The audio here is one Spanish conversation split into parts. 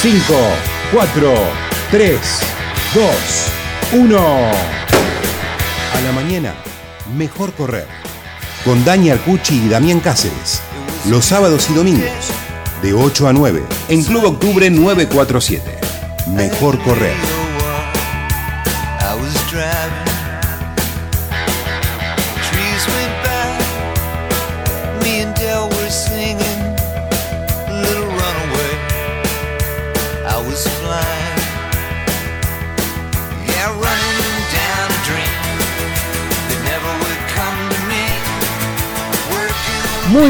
5, 4, 3, 2, 1. A la mañana, mejor correr. Con Dani Arcucci y Damián Cáceres. Los sábados y domingos, de 8 a 9, en Club Octubre 947. Mejor correr.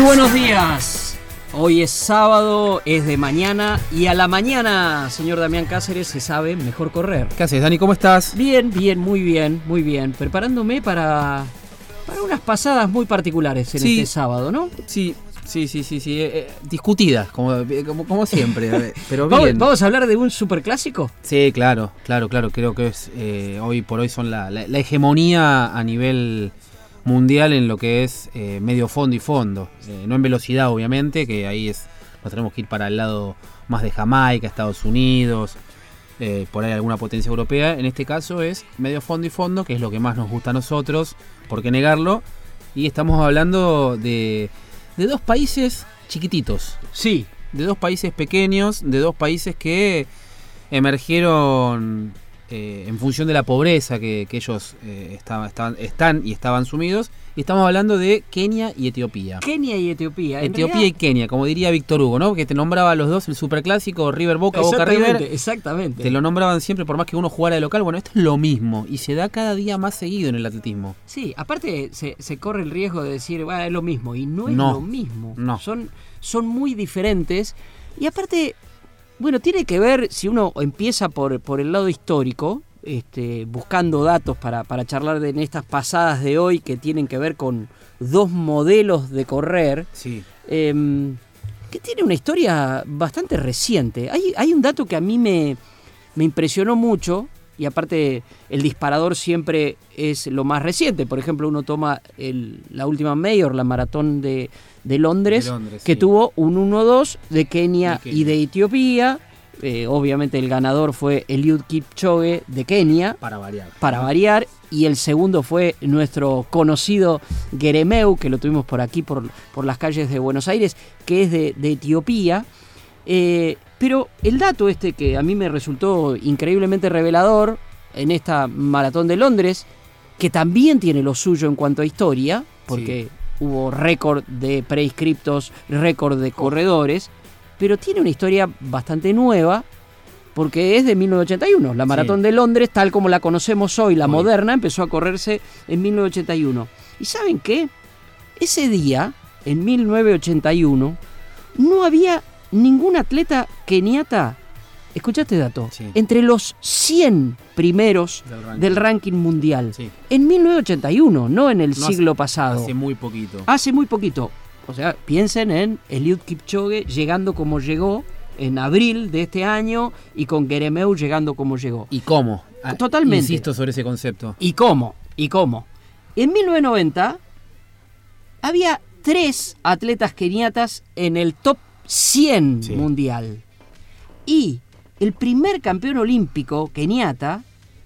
Buenos días. Hoy es sábado, es de mañana y a la mañana, señor Damián Cáceres, se sabe mejor correr. ¿Qué haces, Dani? ¿Cómo estás? Bien, bien, muy bien, muy bien. Preparándome para, para unas pasadas muy particulares en Sí. este sábado, ¿no? Sí, sí, sí, sí, sí. eh, eh, discutidas, como, eh, como, como siempre. Pero ¿Vamos, bien. vamos a hablar de un superclásico? Sí, claro, claro, claro. Creo que es eh, hoy por hoy son la, la- la hegemonía a nivel mundial en lo que es eh, medio fondo y fondo. Eh, no en velocidad, obviamente, que ahí es nos tenemos que ir para el lado más de Jamaica, Estados Unidos, eh, por ahí alguna potencia europea. En este caso es medio fondo y fondo, que es lo que más nos gusta a nosotros, por qué negarlo. Y estamos hablando de, de dos países chiquititos, Sí. de dos países pequeños, de dos países que emergieron eh, en función de la pobreza que, que ellos eh, estaban, estaban- están y estaban sumidos. Y estamos hablando de Kenia y Etiopía. Kenia y Etiopía. Etiopía y Kenia, como diría Víctor Hugo, ¿no? Que te nombraba a los dos el superclásico River Boca, Boca Exactamente, River. exactamente. Te lo nombraban siempre por más que uno jugara de local. Bueno, esto es lo mismo y se da cada día más seguido en el atletismo. Sí, aparte se, se corre el riesgo de decir, bueno, es lo mismo, y no es No, lo mismo. no. Son, son muy diferentes. Y aparte, bueno, tiene que ver, si uno empieza por, por el lado histórico, este, buscando datos para, para charlar de, en estas pasadas de hoy que tienen que ver con dos modelos de correr, Sí. em, que tiene una historia bastante reciente. Hay, hay un dato que a mí me, me impresionó mucho, y aparte el disparador siempre es lo más reciente. Por ejemplo, uno toma el- la última Mayor, la maratón de, de Londres, De Londres, que sí. tuvo un 1-2 de Kenia, De Kenia. y de Etiopía. Eh, obviamente el ganador fue Eliud Kipchoge de Kenia Para variar. para variar. Y el segundo fue nuestro conocido Geremeu, que lo tuvimos por aquí, por, por las calles de Buenos Aires, que es de, de Etiopía. Eh, pero el dato este que a mí me resultó increíblemente revelador en esta maratón de Londres, que también tiene lo suyo en cuanto a historia, porque hubo récord de prescriptos, récord de corredores, pero tiene una historia bastante nueva, porque es de 1981. La maratón Sí. de Londres, tal como la conocemos hoy, la moderna, empezó a correrse en 1981. ¿Y saben qué? Ese día, en 1981, no había ningún atleta keniata, escucha este dato, Sí. entre los 100 primeros Del ranking. del ranking mundial. Sí. En 1981, no en el No hace- siglo pasado. Hace muy poquito. Hace muy poquito. O sea, piensen en Eliud Kipchoge llegando como llegó en abril de este año y con Geremeu llegando como llegó. ¿Y cómo? Ah, Totalmente. Insisto sobre ese concepto. ¿Y cómo? ¿Y cómo? En 1990 había tres atletas keniatas en el top 100 Sí. mundial. Y el primer campeón olímpico keniata,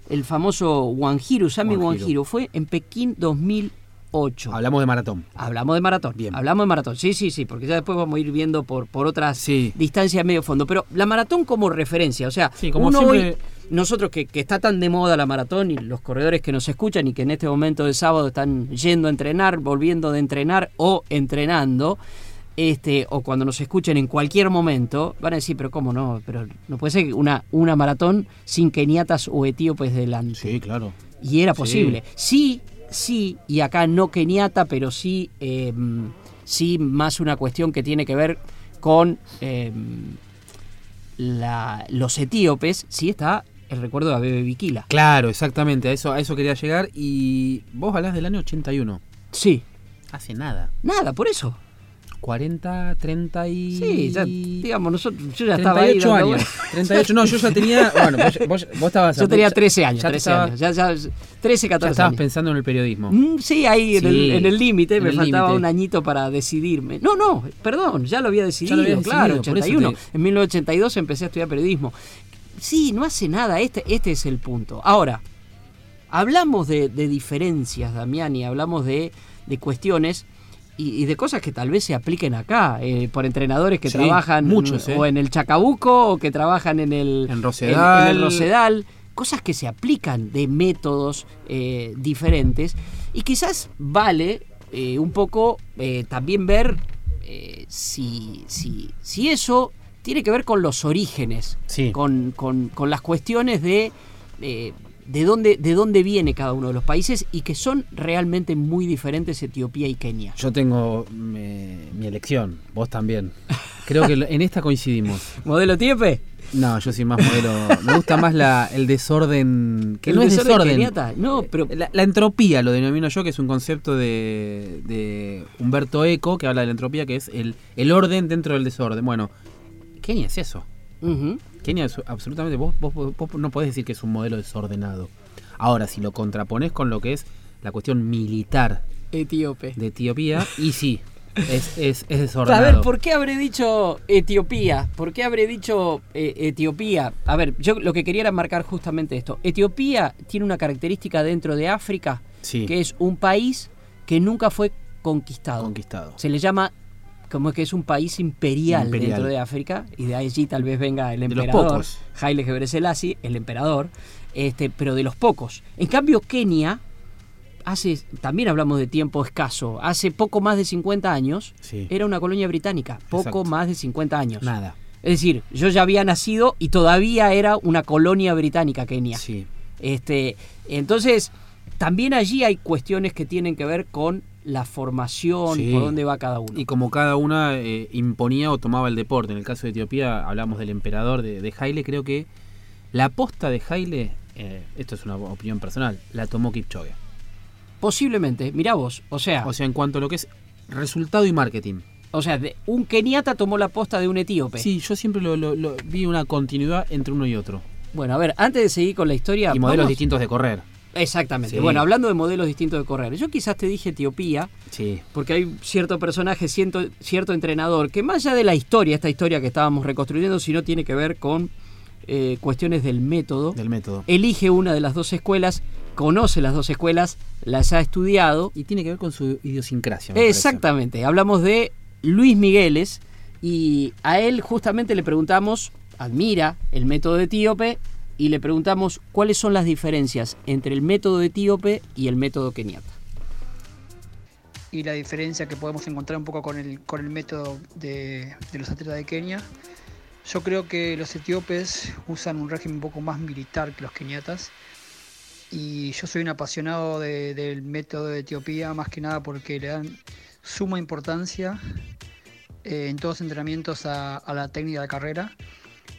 el famoso Wanjiru, Sami Wanjiru. Wanjiru, fue en Pekín 2008. Hablamos de maratón. Hablamos de maratón. Bien. Hablamos de maratón. Sí, sí, sí, porque ya después vamos a ir viendo por, por otras Sí. distancias medio fondo. Pero la maratón como referencia, o sea, Sí, como uno siempre- hoy, nosotros que, que está tan de moda la maratón y los corredores que nos escuchan y que en este momento de sábado están yendo a entrenar, volviendo de entrenar o entrenando, este, o cuando nos escuchen en cualquier momento, van a decir, pero cómo no, pero no puede ser una, una maratón sin keniatas o etíopes delante. Sí, claro. Y era posible. Sí, sí, y acá no keniata, pero sí, eh, sí más una cuestión que tiene que ver con eh, la- los etíopes. Sí está el recuerdo de Bebe Bikila. Claro, exactamente. A eso, a eso quería llegar. Y vos hablás del año 81. Sí, Hace nada. nada, por eso. 40, 30 y... Sí, ya, digamos, nosotros, yo ya estaba ahí 38 dando años. 38, no, yo ya tenía... Bueno, vos, vos- vos estabas... Yo tenía 13 años, ya 13 estabas- años. Ya, ya, 13, Ya 14 estabas años. pensando en el periodismo. Mm, Sí, ahí en Sí, el- en el límite, me el faltaba límite. un añito para decidirme. No, no, perdón, ya lo había decidido, habías claro, decidido, eso 81. te- En 1982 empecé a estudiar periodismo. Sí, no hace nada, este, este es el punto. Ahora, hablamos de, de diferencias, Damián, y hablamos de, de cuestiones y, y de cosas que tal vez se apliquen acá, eh, por entrenadores que Sí, trabajan muchos, ¿eh? o en el Chacabuco o que trabajan en el, En Rosedal. en el Rosedal, cosas que se aplican de métodos eh, diferentes y quizás vale eh, un poco eh, también ver si, si, si eso tiene que ver con los orígenes, Sí. con, con- con las cuestiones de, de, dónde, de dónde viene cada uno de los países y que son realmente muy diferentes Etiopía y Kenia. Yo tengo me- mi elección, vos también. Creo que en esta coincidimos. ¿Modelo Tiepe? No, yo soy más modelo. Me gusta más la, el desorden. Que ¿El no es desorden keniata? No, pero La, la entropía lo denomino yo, que es un concepto de, de Humberto Eco, que habla de la entropía, que es el, el orden dentro del desorden. Bueno, Kenia es eso. Ujú. Kenia es absolutamente. Vos, vos, vos no podés decir que es un modelo desordenado. Ahora, si lo contrapones con lo que es la cuestión militar Etíope. de Etiopía, y sí, es, es, es A desordenado. ver, ¿por qué habré dicho Etiopía? ¿Por qué habré dicho eh, Etiopía? A ver, yo lo que quería era marcar justamente esto. Etiopía tiene una característica dentro de África, Sí. que es un país que nunca fue conquistado. Conquistado. Se le llama como que es un país imperial, Imperial. dentro de África y de allí tal vez venga el emperador. Haile Gebrselassie, el emperador, este, pero de los pocos. En cambio Kenia hace también hablamos de tiempo escaso, hace poco más de 50 años Sí. era una colonia británica, poco Exacto. más de 50 años. Nada. Es decir, yo ya había nacido y todavía era una colonia británica Kenia. Sí. Este, entonces, también allí hay cuestiones que tienen que ver con la formación, Sí. por dónde va cada uno. Y como cada una eh, imponía o tomaba el deporte. En el caso de Etiopía hablamos del emperador de, de Haile. Creo que la aposta de Haile, eh, esto es una opinión personal, la tomó Kipchoge. Posiblemente, mirá vos, o sea, O sea, en cuanto a lo que es resultado y marketing. o sea, de- un keniata tomó la posta de un etíope. Sí, yo siempre lo, lo- lo- vi una continuidad entre uno y otro. Bueno, a ver, antes de seguir con la historia, y modelos vamos- distintos de correr. Exactamente. Sí. Bueno, hablando de modelos distintos de correr, yo quizás te dije Etiopía, Sí. porque hay cierto personaje, cierto, cierto entrenador, que más allá de la historia, esta historia que estábamos reconstruyendo, sino tiene que ver con eh, cuestiones del método, Del método. elige una de las dos escuelas, conoce las dos escuelas, las ha estudiado. Y tiene que ver con su idiosincrasia. parece. Exactamente, hablamos de Luis Migueles y a él justamente le preguntamos, admira el método etíope y le preguntamos cuáles son las diferencias entre el método etíope y el método keniata. y la diferencia que podemos encontrar un poco con el, con el método de, de los atletas de Kenia. Yo creo que los etíopes usan un régimen un poco más militar que los keniatas. Y yo soy un apasionado de- del método de Etiopía, más que nada porque le dan suma importancia eh, en todos los entrenamientos a, a la técnica de carrera.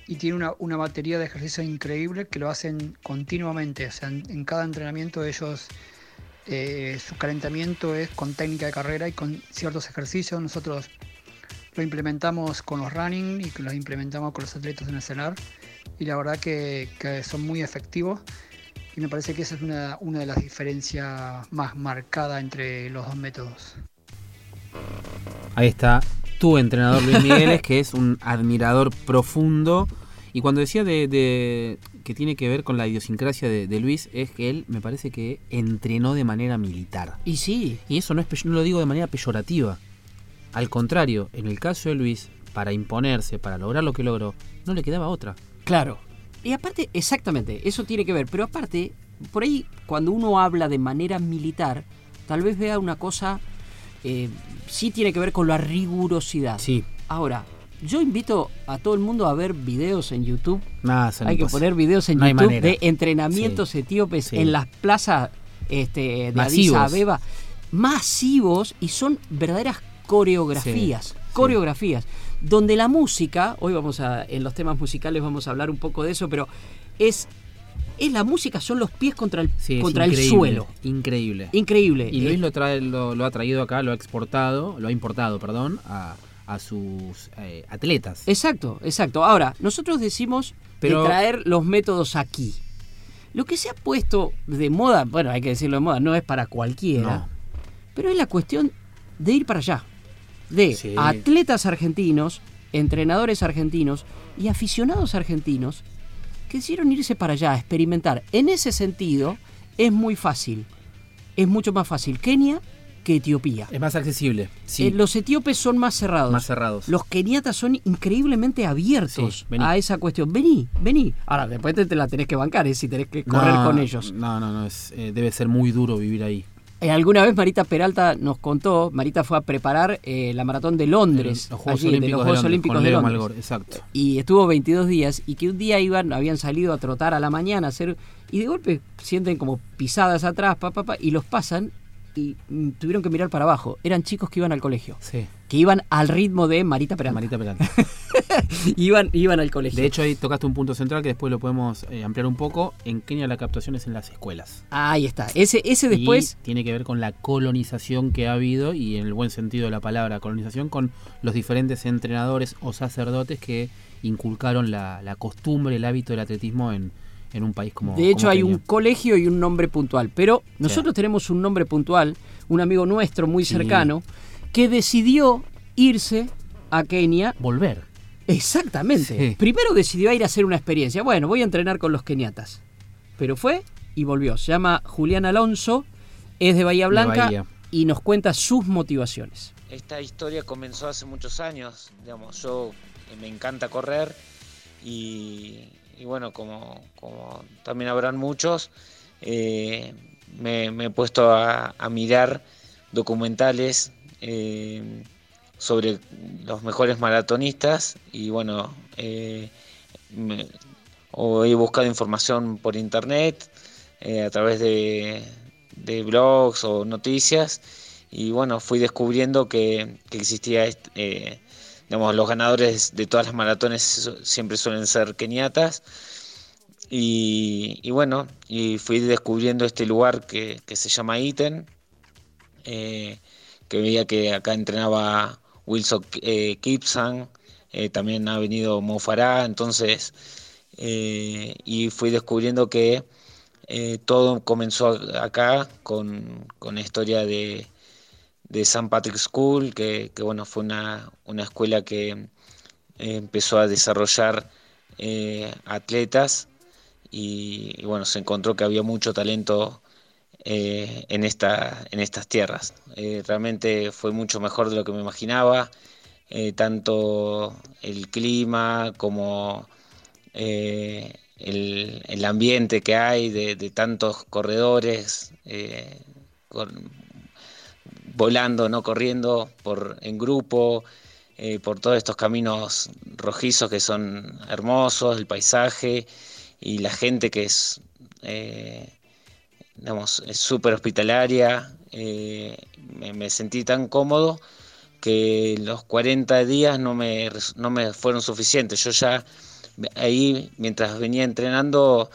Y tiene una, una batería de ejercicios increíble que lo hacen continuamente. O sea, en- cada entrenamiento ellos eh, su calentamiento es con técnica de carrera y con ciertos ejercicios. Nosotros lo implementamos con los running y los implementamos con los atletas en el cenar. Y la verdad que, que son muy efectivos. Y me parece que esa es una, una de las diferencias más marcadas entre los dos métodos. Ahí está tu entrenador Luis Migueles, que es un admirador profundo. Y cuando decía de, de- que tiene que ver con la idiosincrasia de, de Luis, es que él me parece que entrenó de manera militar. Y sí, Y eso no, es, no lo digo de manera peyorativa. Al contrario, en el caso de Luis, para imponerse, para lograr lo que logró, no le quedaba otra. claro. Y aparte, exactamente, eso tiene que ver. Pero aparte, por ahí, cuando uno habla de manera militar, tal vez vea una cosa, eh, sí tiene que ver con la rigurosidad. Sí, Ahora, yo invito a todo el mundo a ver videos en YouTube. Hay que poner videos en No YouTube de entrenamientos etíopes Sí. en las plazas este, de Addis Masivos. Abeba, masivos y son verdaderas coreografías, Sí, coreografías, donde la música, hoy vamos a, en los temas musicales vamos a hablar un poco de eso, pero es es la música, son los pies contra el, Sí, es contra el increíble, suelo. Increíble. Increíble. Y Luis Eh, lo, trae, lo, lo ha traído acá, lo ha exportado, lo ha importado, perdón, a, a sus eh, atletas. Exacto, exacto. Ahora, nosotros decimos Pero- de traer los métodos aquí. Lo que se ha puesto de moda, bueno, hay que decirlo de moda, no es para cualquiera, No. pero es la cuestión de ir para allá. De Sí. atletas argentinos, entrenadores argentinos y aficionados argentinos que decidieron irse para allá a experimentar. En ese sentido, es muy fácil. Es mucho más fácil Kenia que Etiopía. Es más accesible. Sí. Eh, los etíopes son más cerrados. Más cerrados. Los keniatas son increíblemente abiertos Sí, a esa cuestión. Vení, vení. Ahora, después te, te la tenés que bancar, ¿eh? si tenés que correr No, con ellos. No, no, no. es, eh, debe ser muy duro vivir ahí. Eh, alguna vez Marita Peralta nos contó, Marita fue a preparar eh, la maratón de Londres, Los Juegos allí, de Olímpicos los de Juegos Londres, Olímpicos de Leo Londres. Malgor, exacto. Y estuvo 22 días y que un día iban, habían salido a trotar a la mañana a hacer y de golpe sienten como pisadas atrás, pa, pa, pa, y los pasan y mm, tuvieron que mirar para abajo. Eran chicos que iban al colegio, Sí. que iban al ritmo de Marita Peralta. Marita Peralta. iban, iban al colegio. De hecho, ahí tocaste un punto central que después lo podemos eh, ampliar un poco. En Kenia la captación es en las escuelas. Ahí está. Ese, ese después. Y tiene que ver con la colonización que ha habido, y en el buen sentido de la palabra colonización, con los diferentes entrenadores o sacerdotes que inculcaron la, la costumbre, el hábito del atletismo en, en un país como de hecho, como hay Kenia. un colegio y un nombre puntual. Pero nosotros tenemos un nombre puntual, un amigo nuestro muy Sí. cercano, que decidió irse a Kenia. Volver. Exactamente. Sí. Primero decidió ir a hacer una experiencia. Bueno, voy a entrenar con los keniatas. Pero fue y volvió. Se llama Julián Alonso, es de Bahía De Blanca Bahía. y nos cuenta sus motivaciones. Esta historia comenzó hace muchos años, digamos, yo eh, me encanta correr y, y bueno, como, como también habrán muchos, eh, me, he puesto a, mirar documentales eh, sobre los mejores maratonistas y bueno, eh, me- he buscado información por internet eh, a través de, de blogs o noticias y bueno, fui descubriendo que, que existía, est- eh, digamos, los ganadores de todas las maratones siempre suelen ser keniatas. Y, y bueno, y fui descubriendo este lugar que, que se llama Iten, eh, que veía que acá entrenaba Wilson eh, Kipsang, eh, también ha venido Mo Farah, entonces, eh, y fui descubriendo que todo comenzó acá con, con la historia de, de St. Patrick's School, que, bueno, fue una, una escuela que eh, empezó a desarrollar eh, atletas y, bueno, se encontró que había mucho talento eh, en, esta, en estas tierras. Realmente fue mucho mejor de lo que me imaginaba, tanto el clima como el, el ambiente que hay de, de tantos corredores. con- volando, no corriendo, por en grupo, eh, por todos estos caminos rojizos que son hermosos, el paisaje y la gente que es, eh, digamos, súper hospitalaria. eh, me, sentí tan cómodo que los 40 días no me, no me fueron suficientes. Yo ya ahí, mientras venía entrenando,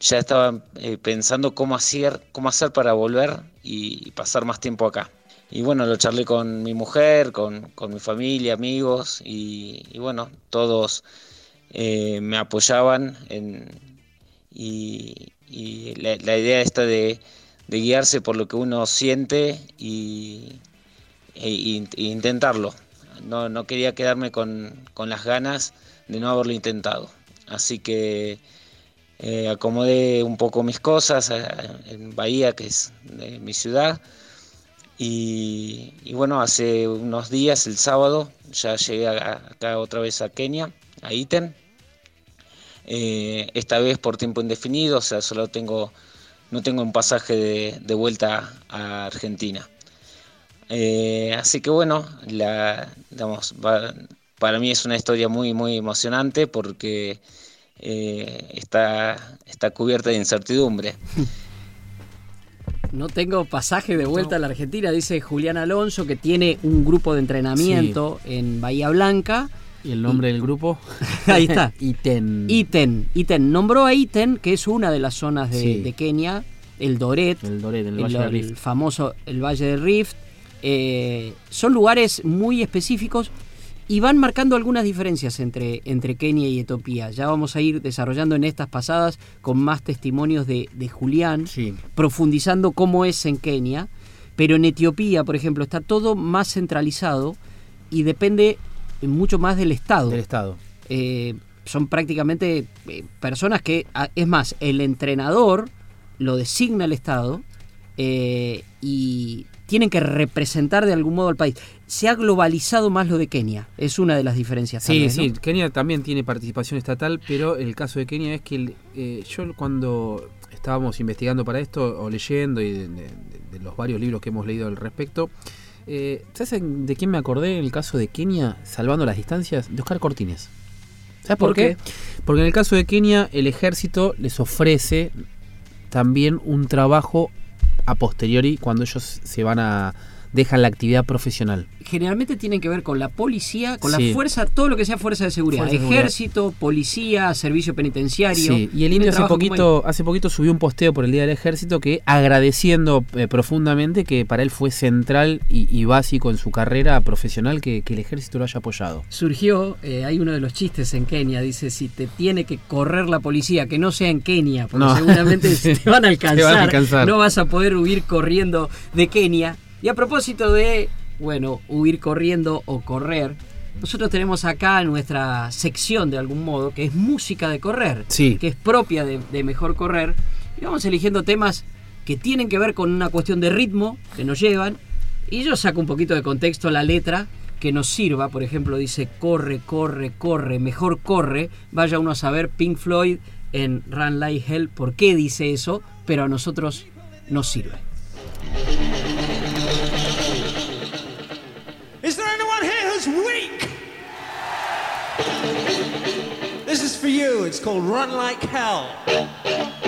ya estaba eh, pensando cómo hacer, cómo hacer para volver y pasar más tiempo acá. Y bueno, lo charlé con mi mujer, con, con mi familia, amigos, y, bueno, todos eh, me apoyaban y, la, idea esta de, guiarse por lo que uno siente y, e- e- intentarlo. No, no quería quedarme con, con las ganas de no haberlo intentado. Así que eh, acomodé un poco mis cosas eh, en Bahía, que es mi ciudad. Y, bueno, hace unos días, el sábado, ya llegué acá otra vez a Kenia, a Iten. Eh, esta vez por tiempo indefinido, o sea, solo tengo, no tengo un pasaje de, vuelta a Argentina. Eh, así que bueno, la, para mí es una historia muy, muy emocionante porque eh, está, está cubierta de incertidumbre. No tengo pasaje de vuelta a la Argentina, dice Julián Alonso, que tiene un grupo de entrenamiento en Bahía Blanca. ¿Y el nombre del grupo? Ahí está. Iten. Iten. Iten. Nombró a Iten, que es una de las zonas de, Sí. de Kenia, el Doret, El Doret, el el, Valle del el Rift. famoso el Valle del Rift. Eh, son lugares muy específicos y van marcando algunas diferencias entre, entre Kenia y Etiopía. Ya vamos a ir desarrollando en estas pasadas con más testimonios de, de Julián, Sí. profundizando cómo es en Kenia. Pero en Etiopía, por ejemplo, está todo más centralizado y depende mucho más del Estado Del Estado. eh, son prácticamente eh, personas que, a- es más, el entrenador lo designa el Estado eh, y tienen que representar de algún modo al país. Se ha globalizado más lo de Kenia, es una de las diferencias. Sí, vez, ¿no? sí, Kenia también tiene participación estatal, pero el caso de Kenia es que eh, yo cuando estábamos investigando para esto o leyendo y de, de- de los varios libros que hemos leído al respecto, eh, ¿sabes de quién me acordé en el caso de Kenia, salvando las distancias? De Oscar Cortines. ¿Sabes por, ¿Por qué? qué? Porque en el caso de Kenia el ejército les ofrece también un trabajo a posteriori cuando ellos se van a dejan la actividad profesional. Generalmente tienen que ver con la policía, con Sí. la fuerza, todo lo que sea fuerza de seguridad. Fuerza de seguridad. Ejército, policía, servicio penitenciario. Sí, y el indio hace poquito, hace poquito subió un posteo por el Día del Ejército que agradeciendo eh, profundamente que para él fue central y, y básico en su carrera profesional que, que el ejército lo haya apoyado. surgió, eh, hay uno de los chistes en Kenia, dice, si te tiene que correr la policía, que no sea en Kenia, porque No. seguramente te van a alcanzar, Te van a alcanzar. no vas a poder huir corriendo de Kenia. Y a propósito de, bueno, huir corriendo o correr, nosotros tenemos acá nuestra sección de algún modo, que es música de correr, Sí. que es propia de, de Mejor Correr, y vamos eligiendo temas que tienen que ver con una cuestión de ritmo, que nos llevan, y yo saco un poquito de contexto la letra que nos sirva, por ejemplo, dice corre, corre, corre, mejor corre, vaya uno a saber Pink Floyd en Run Like Hell por qué dice eso, pero a nosotros nos sirve. For you. It's called Run Like Hell.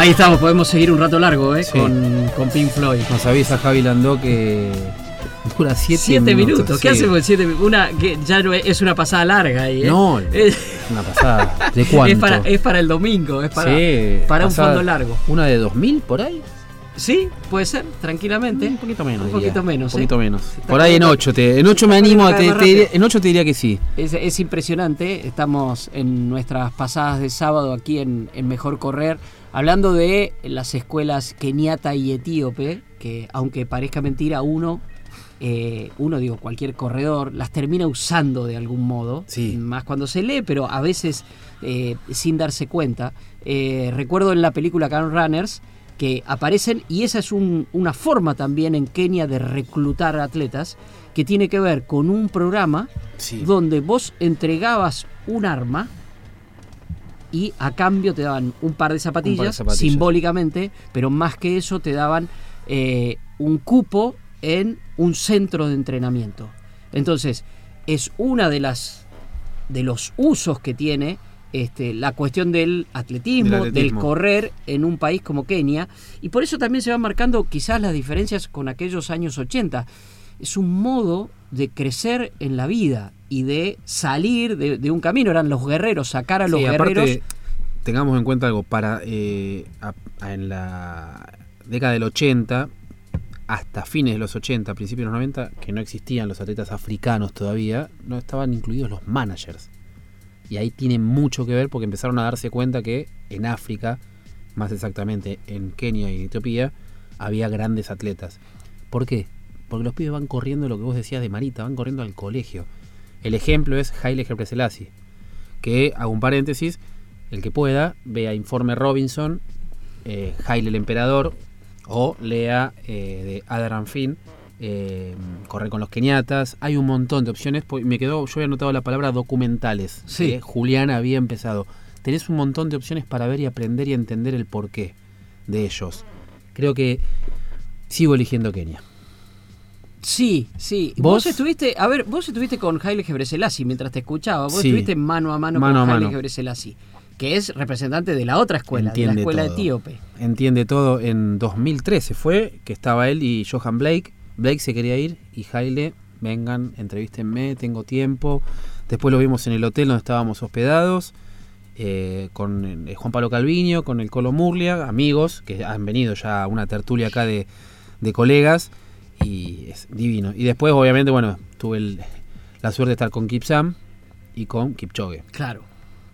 Ahí estamos, podemos seguir un rato largo ¿eh? Sí. con, con Pink Floyd. Nos avisa Javi Landó que dura 7 Siete minutos. ¿Qué sí. hacemos en siete minutos? Una que ya no es, es una pasada larga ahí, ¿eh? No, Es, una pasada. ¿De cuánto? es para, es para el domingo, es para, Sí, para un fondo largo. ¿Una de 2000 por ahí? Sí, puede ser, tranquilamente. Un poquito menos. Un diría. poquito menos, Un poquito ¿eh? menos. Por ahí en cada- 8. Te, en 8 me animo. cada Te, diría- en 8 te diría que sí. Es, es impresionante. Estamos en nuestras pasadas de sábado aquí en, en Mejor Correr, hablando de las escuelas keniata y etíope, que aunque parezca mentira, uno, eh, uno digo, cualquier corredor, las termina usando de algún modo. Sí. Más cuando se lee, pero a veces eh, sin darse cuenta. Eh, recuerdo en la película Can Runners que aparecen, y esa es un- una forma también en Kenia de reclutar atletas, que tiene que ver con un programa Sí. donde vos entregabas un arma y a cambio te daban un par de zapatillas, zapatillas. simbólicamente, pero más que eso te daban eh, un cupo en un centro de entrenamiento. Entonces, es una de las de los usos que tiene este, la cuestión del atletismo, Del del, atletismo. correr en un país como Kenia, y por eso también se van marcando quizás las diferencias con aquellos años 80. Es un modo de crecer en la vida y de salir de, de un camino. Eran los guerreros, sacar a los Sí, aparte, guerreros. tengamos en cuenta algo, para eh, a- a- en la década del 80 hasta fines de los 80, principios de los 90, que no existían los atletas africanos todavía, no estaban incluidos los managers. Y ahí tiene mucho que ver porque empezaron a darse cuenta que en África, más exactamente en Kenia y Etiopía, había grandes atletas. ¿Por qué? Porque los pibes van corriendo lo que vos decías de Marita, van corriendo al colegio. El ejemplo es Haile Gebrselassie, que, hago un paréntesis, el que pueda, vea Informe Robinson, eh, Haile el Emperador, o lea eh, de Adran Finn, eh, Correr con los Keniatas. Hay un montón de opciones. pues, Me quedó, yo había anotado la palabra documentales. Sí. que Juliana había empezado. Tenés un montón de opciones para ver y aprender y entender el porqué de ellos. Creo que sigo eligiendo Kenia. Sí, sí. ¿Vos? ¿Vos? estuviste, a ver, vos estuviste con Haile Gebrselassie mientras te escuchaba. Vos Sí. estuviste mano a mano, Mano a con Haile mano. Gebrselassie, que es representante de la otra escuela, de la Entiende escuela todo. etíope. Entiende todo. En 2013 fue que estaba él y Johan Blake. Blake se quería ir y Haile, vengan, entrevístenme, tengo tiempo. Después lo vimos en el hotel donde estábamos hospedados. eh, con eh, Juan Pablo Calviño, con el Colo Murlia, amigos que han venido ya a una tertulia acá de, de colegas y es divino. Y después, obviamente, bueno, tuve el- la suerte de estar con Kipsam y con Kipchoge. Claro.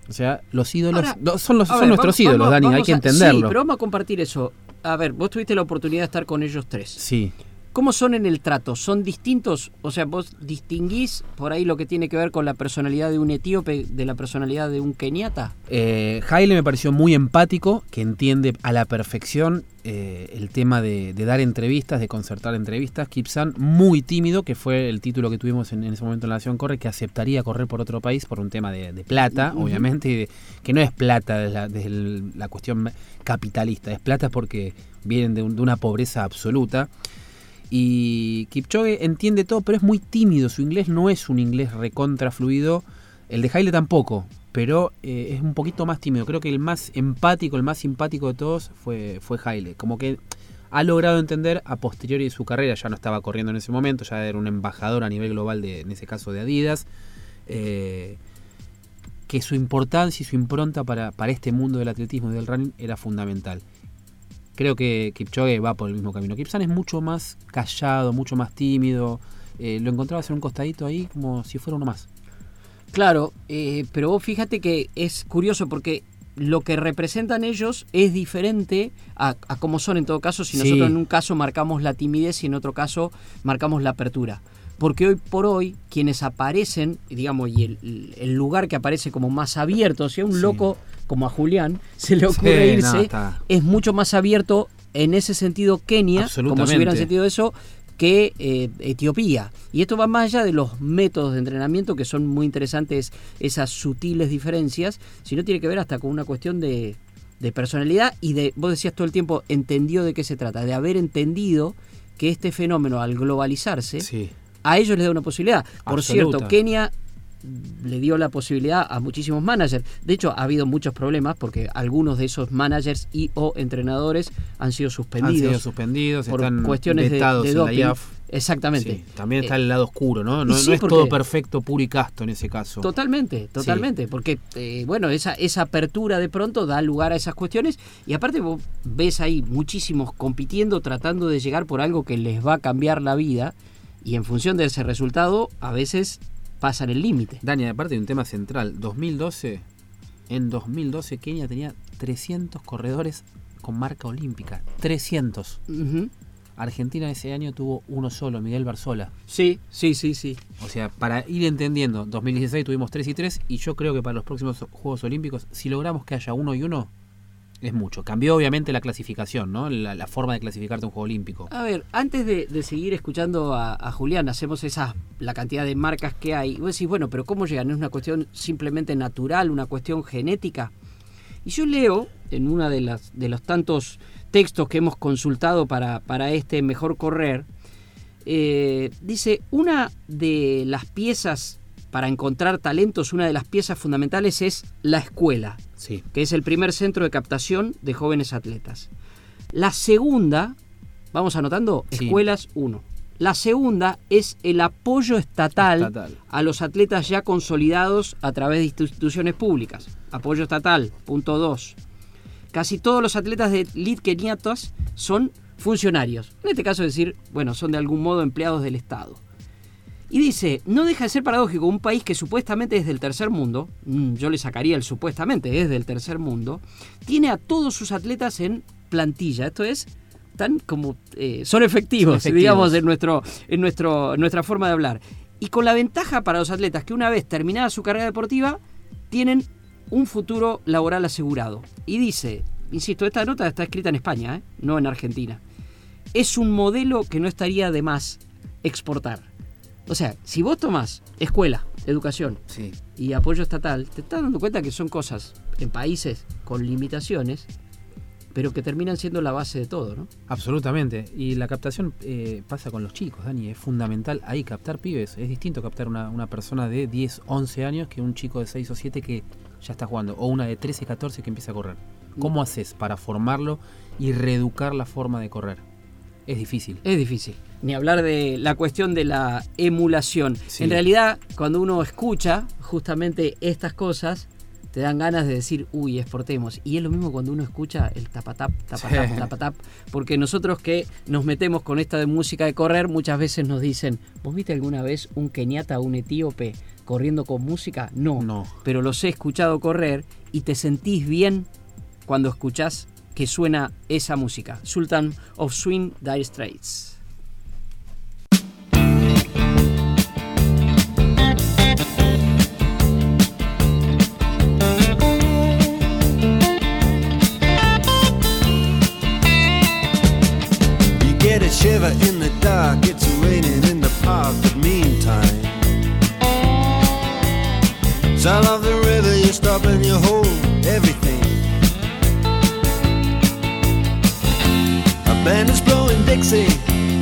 O sea, los ídolos Ahora, no, son, los, son ver, nuestros vamos- ídolos, vamos- Dani, hay que a- entenderlo. Sí, pero vamos a compartir eso. A ver, vos tuviste la oportunidad de estar con ellos tres. Sí. ¿Cómo son en el trato? ¿Son distintos? O sea, vos distinguís por ahí lo que tiene que ver con la personalidad de un etíope de la personalidad de un keniata. Eh, Haile me pareció muy empático, que entiende a la perfección eh, el tema de, de dar entrevistas, de concertar entrevistas. Kipsan, muy tímido, que fue el título que tuvimos en, en ese momento en la Nación Corre, que aceptaría correr por otro país por un tema de, de plata, obviamente, y de- que no es plata desde la, desde el- la cuestión capitalista, es plata porque vienen de, un- de una pobreza absoluta. Y Kipchoge entiende todo, pero es muy tímido. Su inglés no es un inglés recontra fluido. El de Haile tampoco, pero eh, es un poquito más tímido. Creo que el más empático, el más simpático de todos fue, fue Haile. Como que ha logrado entender a posteriori de su carrera, ya no estaba corriendo en ese momento, ya era un embajador a nivel global, de, en ese caso de Adidas, eh, que su importancia y su impronta para, para este mundo del atletismo y del running era fundamental. Creo que Kipchoge va por el mismo camino. Kipsan es mucho más callado, mucho más tímido. eh, lo encontrabas en un costadito ahí como si fuera uno más. Claro, eh, pero vos fíjate que es curioso porque lo que representan ellos es diferente a, a cómo son en todo caso. Si Sí. nosotros en un caso marcamos la timidez y en otro caso marcamos la apertura. Porque hoy por hoy, quienes aparecen, digamos, y el, el lugar que aparece como más abierto, si a un Sí. loco como a Julián se le ocurre Sí, irse, es mucho más abierto en ese sentido Kenia, como si hubieran sentido eso, que eh, Etiopía. Y esto va más allá de los métodos de entrenamiento, que son muy interesantes esas sutiles diferencias, sino tiene que ver hasta con una cuestión de, de personalidad y de, vos decías todo el tiempo, entendió de qué se trata, de haber entendido que este fenómeno al globalizarse, Sí. a ellos les da una posibilidad. Por Absoluta. cierto, Kenia le dio la posibilidad a muchísimos managers. De hecho, ha habido muchos problemas porque algunos de esos managers y o entrenadores han sido Han suspendidos sido suspendidos, por están cuestiones de, de en la doping. IAF. Exactamente. Sí, también está Eh, el lado oscuro, ¿no? No, y sí, no es todo perfecto, puro y casto en ese caso. Totalmente, totalmente, porque eh, bueno, esa, esa apertura de pronto da lugar a esas cuestiones y aparte vos ves ahí muchísimos compitiendo, tratando de llegar por algo que les va a cambiar la vida y en función de ese resultado a veces pasan el límite. Dani, aparte de un tema central, 2012, en 2012 Kenia tenía 300 corredores con marca olímpica. 300. Ujú. Argentina ese año tuvo uno solo, Miguel Barzola. Sí, sí, sí, sí. O sea, para ir entendiendo, 2016 tuvimos 3 y 3 y yo creo que para los próximos Juegos Olímpicos, si logramos que haya uno y uno, es mucho. Cambió obviamente la clasificación, ¿no? La, forma de clasificarte a un Juego Olímpico. A ver, antes de, de seguir escuchando a, Julián, hacemos esa, la cantidad de marcas que hay. Y vos decís, bueno, pero ¿cómo llegan? ¿Es una cuestión simplemente natural, una cuestión genética? Y yo leo en una de de los tantos textos que hemos consultado para, para este mejor correr, eh, dice, una de las piezas para encontrar talentos, una de las piezas fundamentales es la escuela Sí. que es el primer centro de captación de jóvenes atletas. La segunda, vamos anotando, Sí. escuelas 1. La segunda es el apoyo estatal, Estatal. a los atletas ya consolidados a través de instituciones públicas. Apoyo estatal, punto 2. Casi todos los atletas de elite keniatas son funcionarios. En este caso es decir, bueno, son de algún modo empleados del Estado. Y dice, no deja de ser paradójico, un país que supuestamente es del tercer mundo, mm, yo le sacaría el supuestamente es del tercer mundo, tiene a todos sus atletas en plantilla. Esto es tan como eh, son efectivos, Efectivos. digamos, en nuestro, en nuestro, nuestra forma de hablar. Y con la ventaja para los atletas que una vez terminada su carrera deportiva, tienen un futuro laboral asegurado. Y dice, insisto, esta nota está escrita en España, ¿eh? no en Argentina. Es un modelo que no estaría de más exportar. O sea, si vos tomás escuela, educación Sí. y apoyo estatal, te estás dando cuenta que son cosas en países con limitaciones, pero que terminan siendo la base de todo, ¿no? Absolutamente. Y la captación eh, pasa con los chicos, Dani. Es fundamental ahí captar pibes. Es distinto captar una, una persona de 10, 11 años que un chico de 6 o 7 que ya está jugando. O una de 13, 14 que empieza a correr. ¿Cómo haces para formarlo y reeducar la forma de correr? Es difícil. Es difícil. Ni hablar de la cuestión de la emulación. Sí. En realidad, cuando uno escucha justamente estas cosas, te dan ganas de decir, uy, exportemos. Y es lo mismo cuando uno escucha el tapatap, tapatap, Sí. tapatap. Porque nosotros que nos metemos con esta de música de correr, muchas veces nos dicen, ¿vos viste alguna vez un keniata o un etíope corriendo con música? No. No. Pero los he escuchado correr y te sentís bien cuando escuchás que suena esa música. Sultan of Swing Dire Straits. Shiver in the dark, it's raining in the park, but meantime. Sound of the river, you stop and you hold everything. A band is blowing Dixie,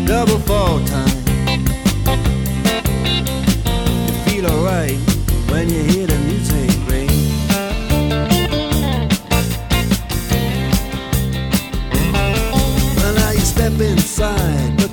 double fall time. inside.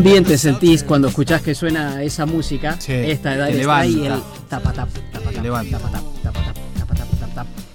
También te sentís cuando escuchás que suena esa música, Sí, esta edad está el.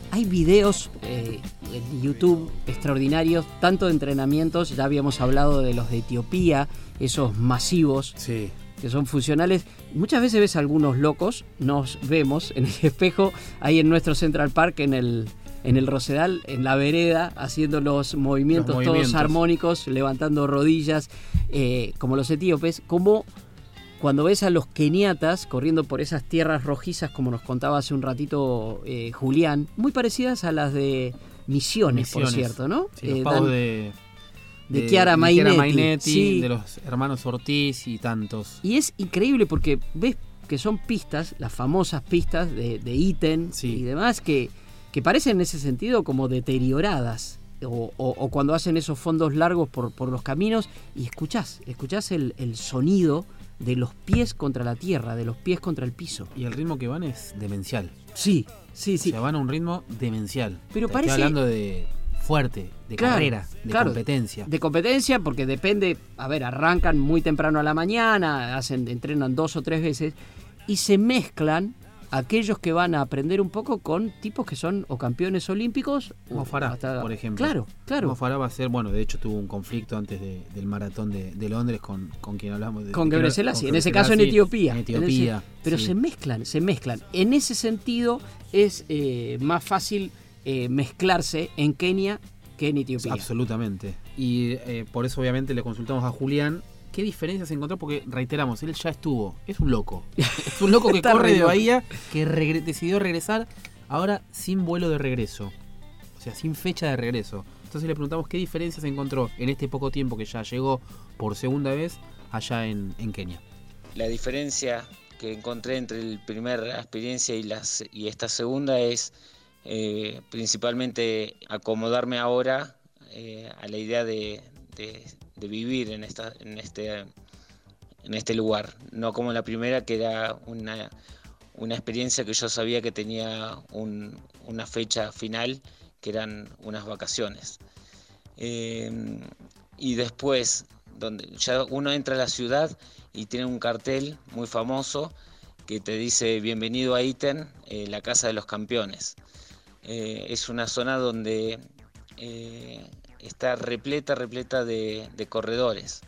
Hay videos eh, en YouTube extraordinarios, tanto de entrenamientos, ya habíamos hablado de los de Etiopía, esos masivos Sí. que son funcionales. Muchas veces ves algunos locos, nos vemos en el espejo ahí en nuestro Central Park, en el, en el Rosedal, en la vereda, haciendo los movimientos, Los todos armónicos, levantando rodillas, eh, como los etíopes, como cuando ves a los keniatas corriendo por esas tierras rojizas, como nos contaba hace un ratito eh, Julián, muy parecidas a las de Misiones, por cierto, ¿no? Sí, los Eh, dan- de, de Chiara Mainetti, Mainetti, sí. de los hermanos Ortiz y tantos. Y es increíble porque ves que son pistas, las famosas pistas de, de ítem Sí. y demás, que, que parecen en ese sentido como deterioradas. O, o- o cuando hacen esos fondos largos por, por los caminos y escuchás, escuchás el, el sonido de los pies contra la tierra, de los pies contra el piso. Y el ritmo que van es demencial. Sí, sí, sí. O sea, van a un ritmo demencial. Pero Te parece- Estoy hablando de fuerte, de Claro, carrera, de claro. competencia. De competencia, porque depende, a ver, arrancan muy temprano a la mañana, hacen, entrenan dos o tres veces y se mezclan aquellos que van a aprender un poco con tipos que son o campeones olímpicos o Mo Farah, hasta- por ejemplo. Claro, claro. Mo Farah va a ser, bueno, de hecho tuvo un conflicto antes de- del maratón de, de Londres con, con quien hablamos. De, con Gebre en ese caso en Etiopía. En En ese- Etiopía. pero sí. se mezclan, se mezclan. En ese sentido es eh, más fácil eh, mezclarse en Kenia que en Etiopía. Absolutamente. Y eh, por eso obviamente le consultamos a Julián qué diferencias encontró, porque reiteramos, él ya estuvo, es un loco. Es un loco que Está corre re de. Bahía, que regre- decidió regresar ahora sin vuelo de regreso. O sea, sin fecha de regreso. Entonces le preguntamos qué diferencias encontró en este poco tiempo que ya llegó por segunda vez allá en, en Kenia. La diferencia que encontré entre la primera experiencia y, las, y esta segunda es eh, principalmente acomodarme ahora eh, a la idea de, de- de vivir en, esta, en, este, en este lugar. No como la primera, que era una, una experiencia que yo sabía que tenía un- una fecha final, que eran unas vacaciones. Eh, y después, donde ya uno entra a la ciudad y tiene un cartel muy famoso que te dice bienvenido a Iten, eh, la casa de los campeones. Eh, es una zona donde eh, está repleta, repleta de, corredores.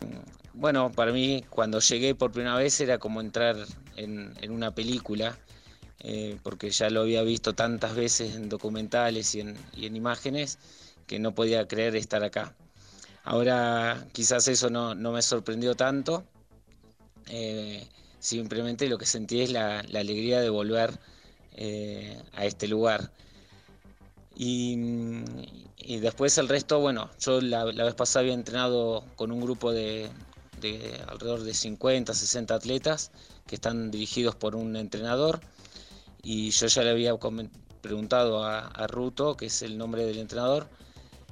Bueno, para mí cuando llegué por primera vez era como entrar en, una película, eh, porque ya lo había visto tantas veces en documentales y en, imágenes que no podía creer estar acá. Ahora quizás eso no, no me sorprendió tanto, eh, simplemente lo que sentí es la, la alegría de volver eh, a este lugar. Y, mm, y después el resto, bueno, yo la, la vez pasada había entrenado con un grupo de, de alrededor de 50, 60 atletas que están dirigidos por un entrenador y yo ya le había preguntado a, Ruto, que es el nombre del entrenador,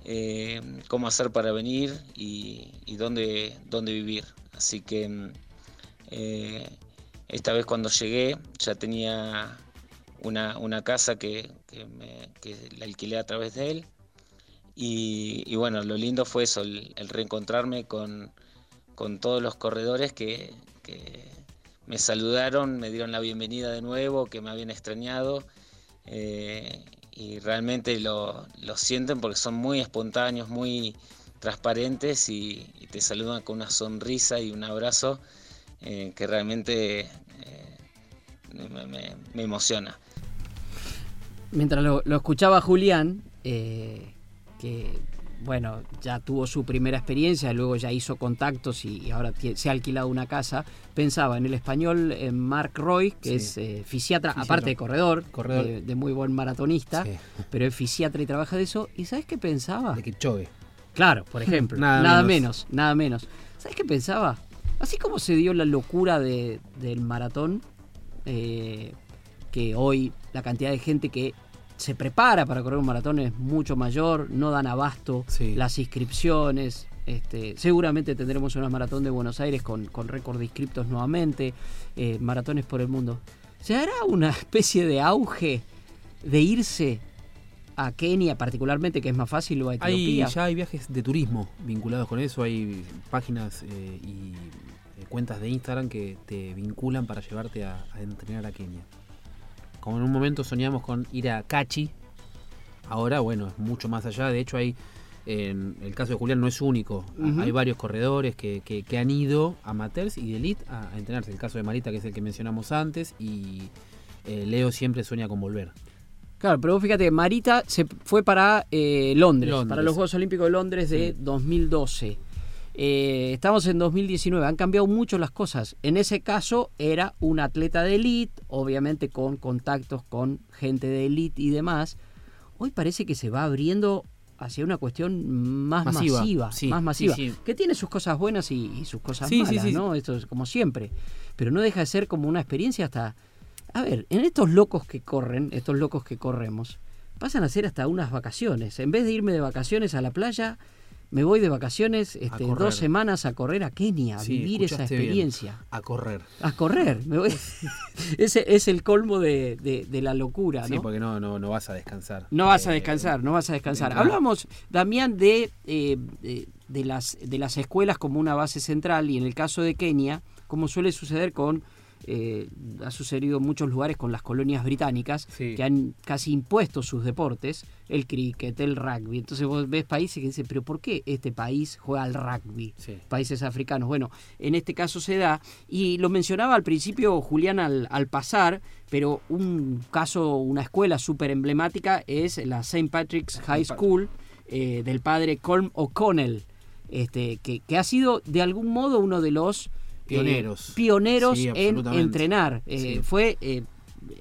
eh, cómo hacer para venir y, y dónde, dónde vivir. Así que mm, eh, esta vez cuando llegué ya tenía una, una casa que, que me- que la alquilé a través de él. Y, y bueno, lo lindo fue eso, el, reencontrarme con, con todos los corredores que, que me saludaron, me dieron la bienvenida de nuevo, que me habían extrañado. eh, y realmente lo, lo sienten porque son muy espontáneos, muy transparentes y, te saludan con una sonrisa y un abrazo eh, que realmente me, me- me emociona. Mientras lo, lo escuchaba Julián, eh, que bueno, ya tuvo su primera experiencia, luego ya hizo contactos y, y ahora se ha alquilado una casa, pensaba en el español en Mark Roy, que Sí. es eh, fisiatra, Fisiatra. aparte de corredor, Corredor. De, de muy buen maratonista, Sí. pero es fisiatra y trabaja de eso. ¿Y sabes qué pensaba? De que chove. Claro, por ejemplo. Nada nada, menos. menos. nada menos. ¿Sabes qué pensaba? Así como se dio la locura de- del maratón, eh, que hoy la cantidad de gente que se prepara para correr un maratón es mucho mayor, no dan abasto Sí. las inscripciones. Este, seguramente tendremos una maratón de Buenos Aires con, con récord de inscriptos nuevamente, eh, maratones por el mundo. ¿Se hará una especie de auge de irse a Kenia particularmente, que es más fácil, o a Hay, Etiopía? ya hay viajes de turismo vinculados con eso, hay páginas eh, y cuentas de Instagram que te vinculan para llevarte a, a entrenar a Kenia. Como en un momento soñamos con ir a Kachi, ahora bueno, es mucho más allá, de hecho hay, en el caso de Julián no es único, hay varios corredores que, que- que han ido amateurs y de elite a, a entrenarse, el caso de Marita que es el que mencionamos antes y eh, Leo siempre sueña con volver. Claro, pero vos fíjate, Marita se fue para eh, Londres, Londres. para los Juegos Olímpicos de Londres de Sí. 2012. Eh, estamos en 2019, han cambiado mucho las cosas. En ese caso era un atleta de elite, obviamente con contactos con gente de elite y demás. Hoy parece que se va abriendo hacia una cuestión más Masiva, masiva, sí, más masiva, sí. que tiene sus cosas buenas y, y sus cosas malas. ¿no? Esto es como siempre. Pero no deja de ser como una experiencia hasta a ver, en estos locos que corren, estos locos que corremos, pasan a ser hasta unas vacaciones. En vez de irme de vacaciones a la playa, me voy de vacaciones este, dos semanas a correr a Kenia, a Sí, vivir esa bien. experiencia. A correr. A correr. Me voy- Ese es el colmo de, de- de la locura, Sí, ¿no? porque no, no, no vas a descansar. No vas a Eh, descansar, no vas a descansar. Hablamos, Damián, de, eh, de, de las, de las escuelas como una base central y en el caso de Kenia, como suele suceder con, eh, ha sucedido en muchos lugares con las colonias británicas, Sí. que han casi impuesto sus deportes, el cricket, el rugby. Entonces vos ves países que dicen, pero ¿por qué este país juega al rugby? Sí. países africanos. Bueno, en este caso se da, y lo mencionaba al principio Julián al, al pasar, pero un caso, una escuela súper emblemática es la St. Patrick's High School eh, del padre Colm O'Connell, este, que, que ha sido de algún modo uno de los Pioneros. pioneros Sí, en entrenar. Eh, Sí. Fue eh,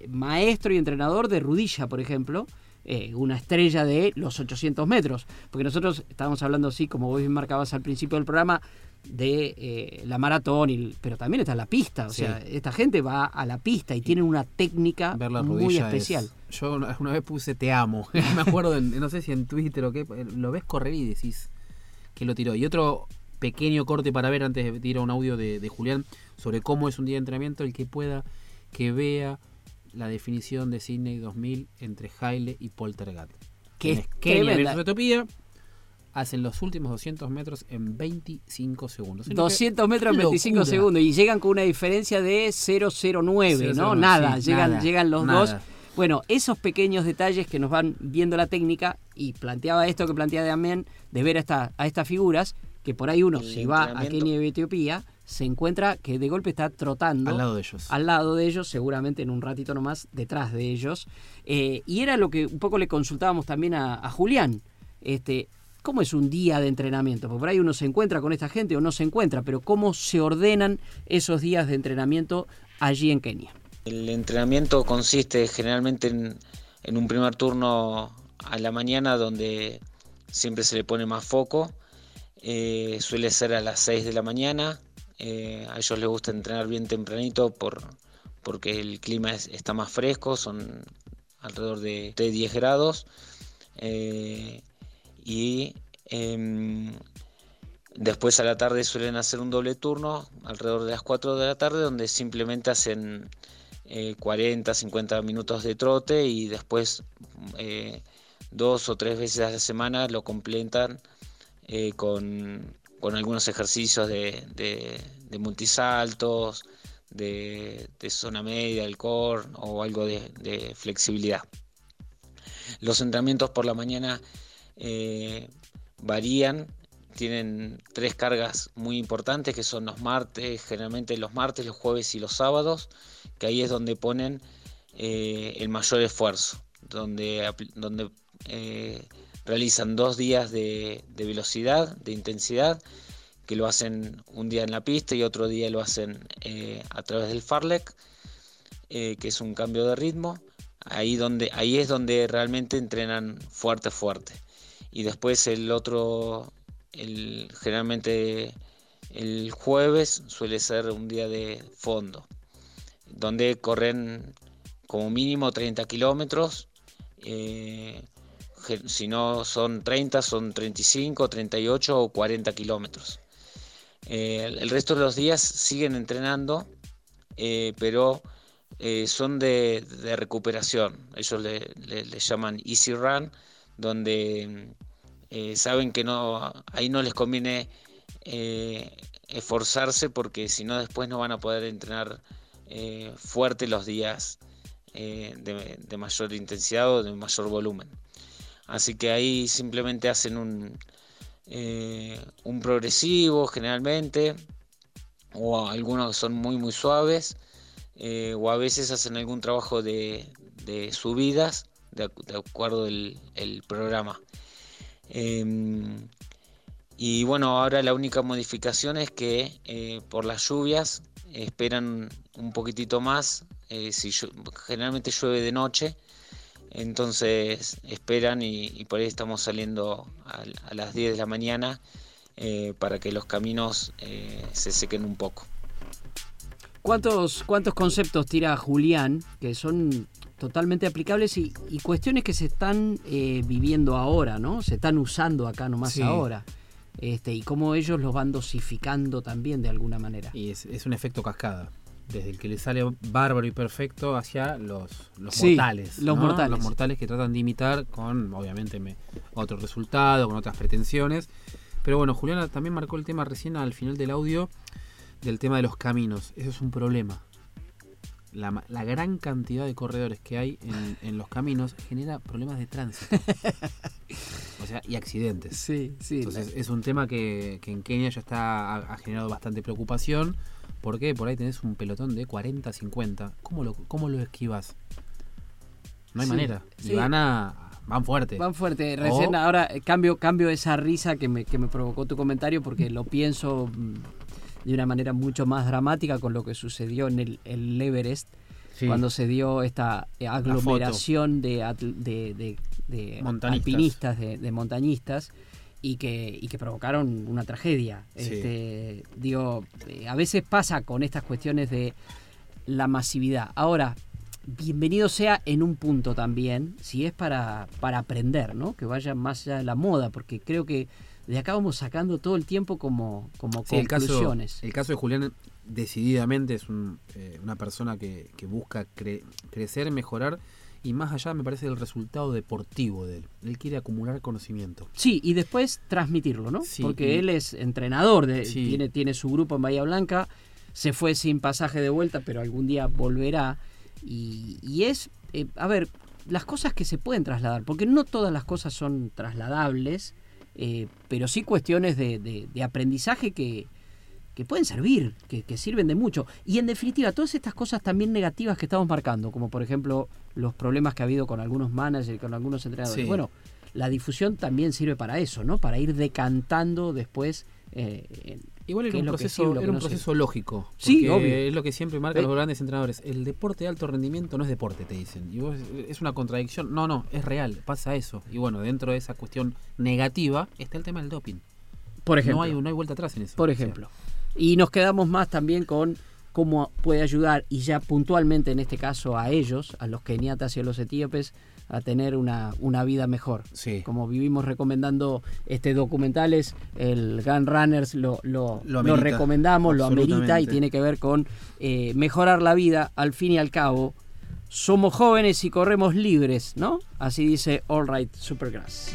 maestro y entrenador de Rudilla, por ejemplo, eh, una estrella de los 800 metros. Porque nosotros estábamos hablando así, como vos bien marcabas al principio del programa, de eh, la maratón, y- pero también está la pista. O Sí. sea, esta gente va a la pista y tienen una técnica muy especial. es- yo una, una vez puse te amo. Me acuerdo, en- no sé si en Twitter o qué, lo ves correr y decís que lo tiró. Y otro pequeño corte para ver antes de tirar un audio de, de Julián sobre cómo es un día de entrenamiento, el que pueda que vea la definición de Sydney 2000 entre Haile y Poltergat. Que es Etiopía hacen los últimos 200 metros en 25 segundos. Es lo que- 200 metros en ¡Qué 25 locura! segundos y llegan con una diferencia de 009, ¿no? 009, Nada, sí, llegan, nada, llegan los nada. dos. Bueno, esos pequeños detalles que nos van viendo la técnica y planteaba esto que planteaba también de ver a, esta- a estas figuras que por ahí uno El si va a. Kenia y Etiopía se encuentra que de golpe está trotando Al lado de ellos. al lado de ellos, seguramente en un ratito nomás detrás de ellos. Eh, y era lo que un poco le consultábamos también a, a Julián. Este, ¿Cómo es un día de entrenamiento? Porque por ahí uno se encuentra con esta gente o no se encuentra, pero ¿cómo se ordenan esos días de entrenamiento allí en Kenia? El entrenamiento consiste generalmente en, en un primer turno a la mañana donde siempre se le pone más foco. Eh, suele ser a las 6 de la mañana. Eh, a ellos les gusta entrenar bien tempranito por, porque el clima es- está más fresco, son alrededor de, de 10 grados. Eh, y em, después a la tarde suelen hacer un doble turno, alrededor de las 4 de la tarde, donde simplemente hacen eh, 40, 50 minutos de trote y después dos o tres veces a la semana lo completan eh, con, algunos ejercicios de, multisaltos, de, zona media, del core o algo de, flexibilidad. Los entrenamientos por la mañana eh, varían, tienen tres cargas muy importantes que son los martes, generalmente los martes, los jueves y los sábados, que ahí es donde ponen eh, el mayor esfuerzo, donde, realizan dos días de, velocidad, de intensidad, que lo hacen un día en la pista y otro día lo hacen eh, a través del Farlek, eh, que es un cambio de ritmo. Ahí, donde, ahí es donde realmente entrenan fuerte, fuerte. Y después el otro, el, generalmente el jueves suele ser un día de fondo, donde corren como mínimo 30 kilómetros. eh, si no son 30, son 35, 38 o 40 kilómetros. Eh, el resto de los días siguen entrenando, eh, pero eh, son de, recuperación. Ellos le, llaman Easy Run, donde saben que no, ahí no les conviene esforzarse porque si no después no van a poder entrenar fuerte los días de mayor intensidad o de mayor volumen. Así que ahí simplemente hacen un, eh, un progresivo generalmente, o algunos son muy muy suaves, eh, o a veces hacen algún trabajo de, de subidas de, acu- de acuerdo el, el programa. Em, y bueno, ahora la única modificación es que eh, por las lluvias esperan un poquitito más, si generalmente llueve de noche, entonces esperan y, y por ahí estamos saliendo a, a las 10 de la mañana eh, para que los caminos eh, se sequen un poco. ¿Cuántos, ¿Cuántos conceptos tira Julián que son totalmente aplicables y, y cuestiones que se están eh, viviendo ahora, ¿no? Se están usando acá nomás Sí. ahora. Este, y cómo ellos los van dosificando también de alguna manera. Y es, es un efecto cascada. Desde el que le sale bárbaro y perfecto hacia los, los Sí, mortales. los ¿no? mortales. Los mortales que tratan de imitar con, obviamente, me- otro resultado, con otras pretensiones. Pero bueno, Juliana también marcó el tema recién al final del audio del tema de los caminos. Eso es un problema. La, la gran cantidad de corredores que hay en, en los caminos genera problemas de tránsito. o sea, y accidentes. Sí, sí. Entonces es un tema que, que en Kenia ya está ha, ha generado bastante preocupación. Porque Por ahí tenés un pelotón de 40, 50. ¿Cómo lo, cómo lo esquivas? No hay Sí, manera. sí. Y van a. van fuerte. Van fuerte. Recién O- ahora eh, cambio, cambio esa risa que me, que me provocó tu comentario porque lo pienso mm, de una manera mucho más dramática con lo que sucedió en el, el Everest. Sí. Cuando se dio esta eh, aglomeración de, de, de- de alpinistas, de, de montañistas, y que, y que provocaron una tragedia. Sí. Este, digo, eh, a veces pasa con estas cuestiones de la masividad. Ahora, bienvenido sea en un punto también, si es para, para aprender, ¿no? Que vaya más allá de la moda, porque creo que de acá vamos sacando todo el tiempo como, como Sí, el caso, conclusiones. el caso de Julián decididamente es un, eh, una persona que, que busca cre- crecer, mejorar y más allá me parece del resultado deportivo de él. Él quiere acumular conocimiento. Sí, y después transmitirlo, ¿no? Sí, Porque y- él es entrenador, de, Sí. tiene, tiene su grupo en Bahía Blanca, se fue sin pasaje de vuelta, pero algún día volverá. Y, y es, eh, a ver, las cosas que se pueden trasladar, porque no todas las cosas son trasladables, eh, pero sí cuestiones de, de- de aprendizaje que, que pueden servir, que, que sirven de mucho. Y en definitiva, todas estas cosas también negativas que estamos marcando, como por ejemplo los problemas que ha habido con algunos managers, con algunos entrenadores. Sí. Bueno, la difusión también sirve para eso, ¿no? Para ir decantando después. eh, en Igual era es un proceso, sirve, era un no proceso sirve. lógico. Sí, obvio. Es lo que siempre marcan los grandes entrenadores. El deporte de alto rendimiento no es deporte, te dicen. Y vos, es una contradicción. No, no, es real, pasa eso. Y bueno, dentro de esa cuestión negativa está el tema del doping. Por ejemplo. No hay, no hay vuelta atrás en eso. Por O sea, ejemplo. Y nos quedamos más también con cómo puede ayudar, y ya puntualmente en este caso a ellos, a los keniatas y a los etíopes, a tener una, una vida mejor. Sí. Como vivimos recomendando este documentales, el Gun Runners lo, lo, Lo recomendamos, lo amerita y tiene que ver con eh, mejorar la vida. Al fin y al cabo, somos jóvenes y corremos libres, ¿no? Así dice All Right Supergrass.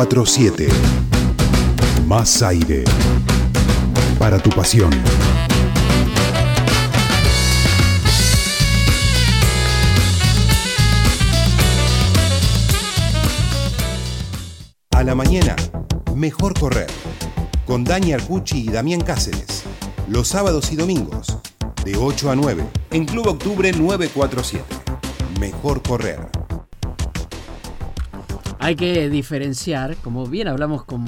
947. Más aire. Para tu pasión. A la mañana, mejor correr. Con Dani Arcucci y Damián Cáceres. Los sábados y domingos, de 8 a 9, en Club Octubre 947. Mejor correr. Hay que diferenciar, como bien hablamos con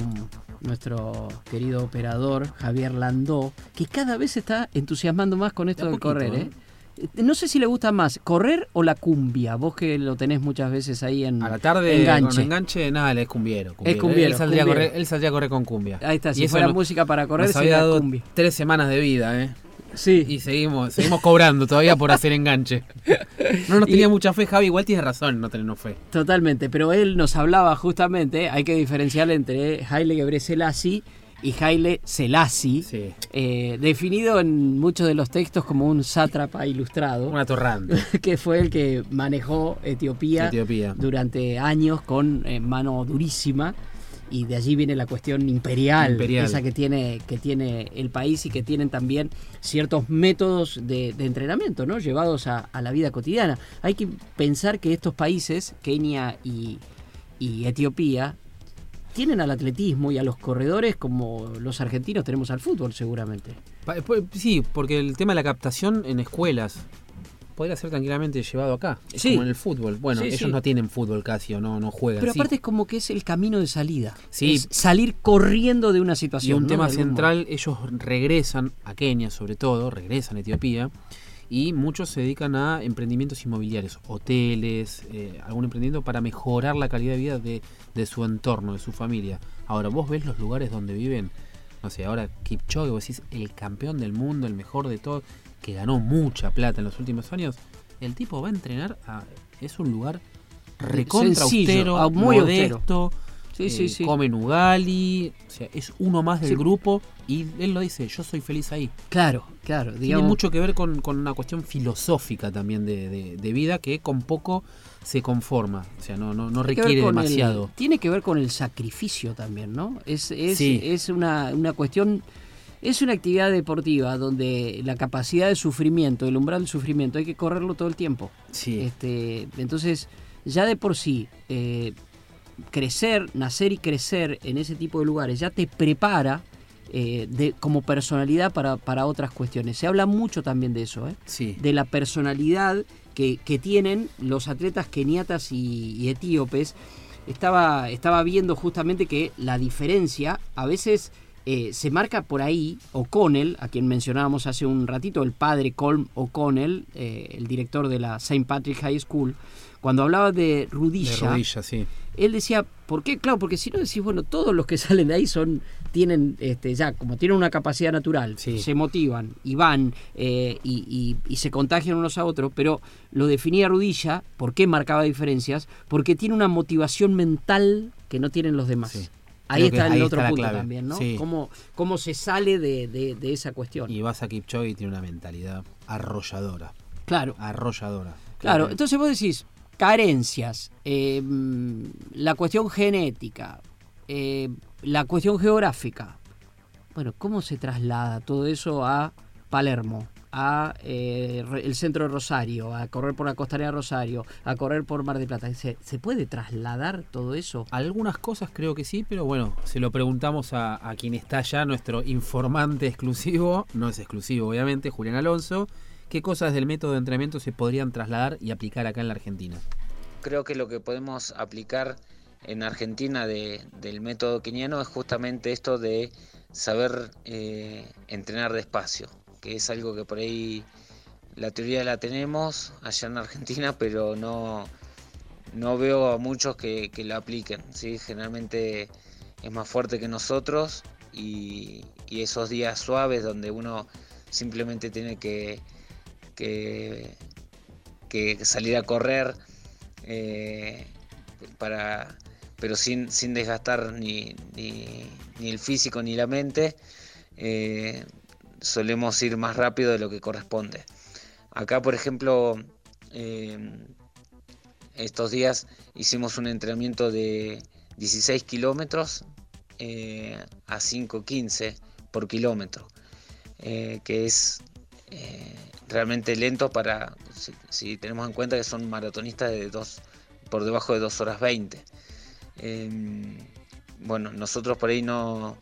nuestro querido operador Javier Landó, que cada vez se está entusiasmando más con esto De del poquito, correr. ¿eh? ¿eh? No sé si le gusta más, correr o la cumbia, vos que lo tenés muchas veces ahí en A la tarde enganche. con enganche, nada, él es cumbiero. Es cumbiero, Él saldría, A cumbiero. correr, él saldría a correr con cumbia. Ahí está, Y si fuera no- música para correr Nos había sería dado cumbia. tres semanas de vida, ¿eh? Sí, Y seguimos, seguimos cobrando todavía por hacer enganche. No nos Y- tenía mucha fe, Javi. Igual tienes razón no tenernos fe. totalmente, pero él nos hablaba justamente, hay que diferenciar entre Haile Gebrselassie y Haile Selassie, Sí. eh, definido en muchos de los textos como un sátrapa ilustrado. Un atorrante. que fue el que manejó Etiopía, Etiopía. durante años con eh, mano durísima y de allí viene la cuestión imperial, Imperial. esa que tiene, que tiene el país y que tienen también ciertos métodos de, de entrenamiento, ¿no? Llevados a, a la vida cotidiana. Hay que pensar que estos países, Kenia y, y Etiopía, tienen al atletismo y a los corredores como los argentinos tenemos al fútbol seguramente. Sí, porque el tema de la captación en escuelas. Podría ser tranquilamente llevado acá. Sí. como en el fútbol. Bueno, Sí, ellos sí. no tienen fútbol casi o no, no juegan. Pero aparte es como que es el camino de salida. Sí. Es salir corriendo de una Y situación. un ¿no? tema central, ellos regresan a Kenia sobre todo, regresan a Etiopía y muchos se dedican a emprendimientos inmobiliarios, hoteles, eh, algún emprendimiento para mejorar la calidad de vida de, de su entorno, de su familia. Ahora, vos ves los lugares donde viven, no sé, ahora Kipchoge, vos decís el campeón del mundo, el mejor de todos, que ganó mucha plata en los últimos años, el tipo va a entrenar a... Es un lugar recontra Sencillo, austero, muy austero. modesto, Sí, eh, sí, sí. come Nugali, o sea, es uno más del Sí. grupo y él lo dice, yo soy feliz ahí. Claro, claro. Tiene mucho que ver con, con una cuestión filosófica también de, de- de vida que con poco se conforma, o sea, no, no, no requiere el- demasiado. tiene que ver con el sacrificio también, ¿no? Es, es, Sí. es una, una cuestión. Es una actividad deportiva donde la capacidad de sufrimiento, el umbral del sufrimiento, hay que correrlo todo el tiempo. Sí, Este, entonces, ya de por sí, eh, crecer, nacer y crecer en ese tipo de lugares ya te prepara eh, de, como personalidad para, para otras cuestiones. Se habla mucho también de eso, ¿eh? sí. de la personalidad que, que tienen los atletas keniatas y, y etíopes. Estaba, estaba viendo justamente que la diferencia a veces eh, se marca por ahí. O'Connell, a quien mencionábamos hace un ratito, el padre Colm O'Connell, eh, el director de la St. Patrick High School, cuando hablaba de De Rudilla, sí. él decía, ¿por qué? Claro, porque si no decís, bueno, todos los que salen de ahí son, tienen, este, ya, como tienen una capacidad natural, Sí. se motivan y van eh, y, y- y se contagian unos a otros, pero lo definía Rudilla, ¿por qué marcaba diferencias? Porque tiene una motivación mental que no tienen los demás. Sí. Ahí está el ahí otro está punto clave. también, ¿no? Sí. Cómo, cómo se sale de, de- de esa cuestión. Y vas a Kipchoge y tiene una mentalidad arrolladora, claro. arrolladora. Claro, entonces vos decís, carencias, eh, la cuestión genética, eh, la cuestión geográfica. Bueno, ¿cómo se traslada todo eso a Palermo, a eh, el centro de Rosario, a correr por la costanera de Rosario, a correr por Mar del Plata? ¿Se, se puede trasladar todo eso? Algunas cosas creo que sí, pero bueno, se lo preguntamos a, a quien está ya, nuestro informante exclusivo, no es exclusivo obviamente, Julián Alonso, qué cosas del método de entrenamiento se podrían trasladar y aplicar acá en la Argentina. Creo que lo que podemos aplicar en Argentina de- del método keniano es justamente esto de saber eh, entrenar despacio, que es algo que por ahí la teoría la tenemos allá en Argentina, pero no, no veo a muchos que, que lo apliquen. ¿sí? Generalmente es más fuerte que nosotros y, y esos días suaves donde uno simplemente tiene que, que, que salir a correr eh, para pero sin, sin desgastar ni, ni- ni el físico ni la mente eh, solemos ir más rápido de lo que corresponde. Acá por ejemplo eh, estos días hicimos un entrenamiento de 16 kilómetros eh, a 5.15 por kilómetro eh, que es eh, realmente lento para si, tenemos en cuenta que son maratonistas de dos por debajo de 2 horas 20 Em, bueno nosotros por ahí no,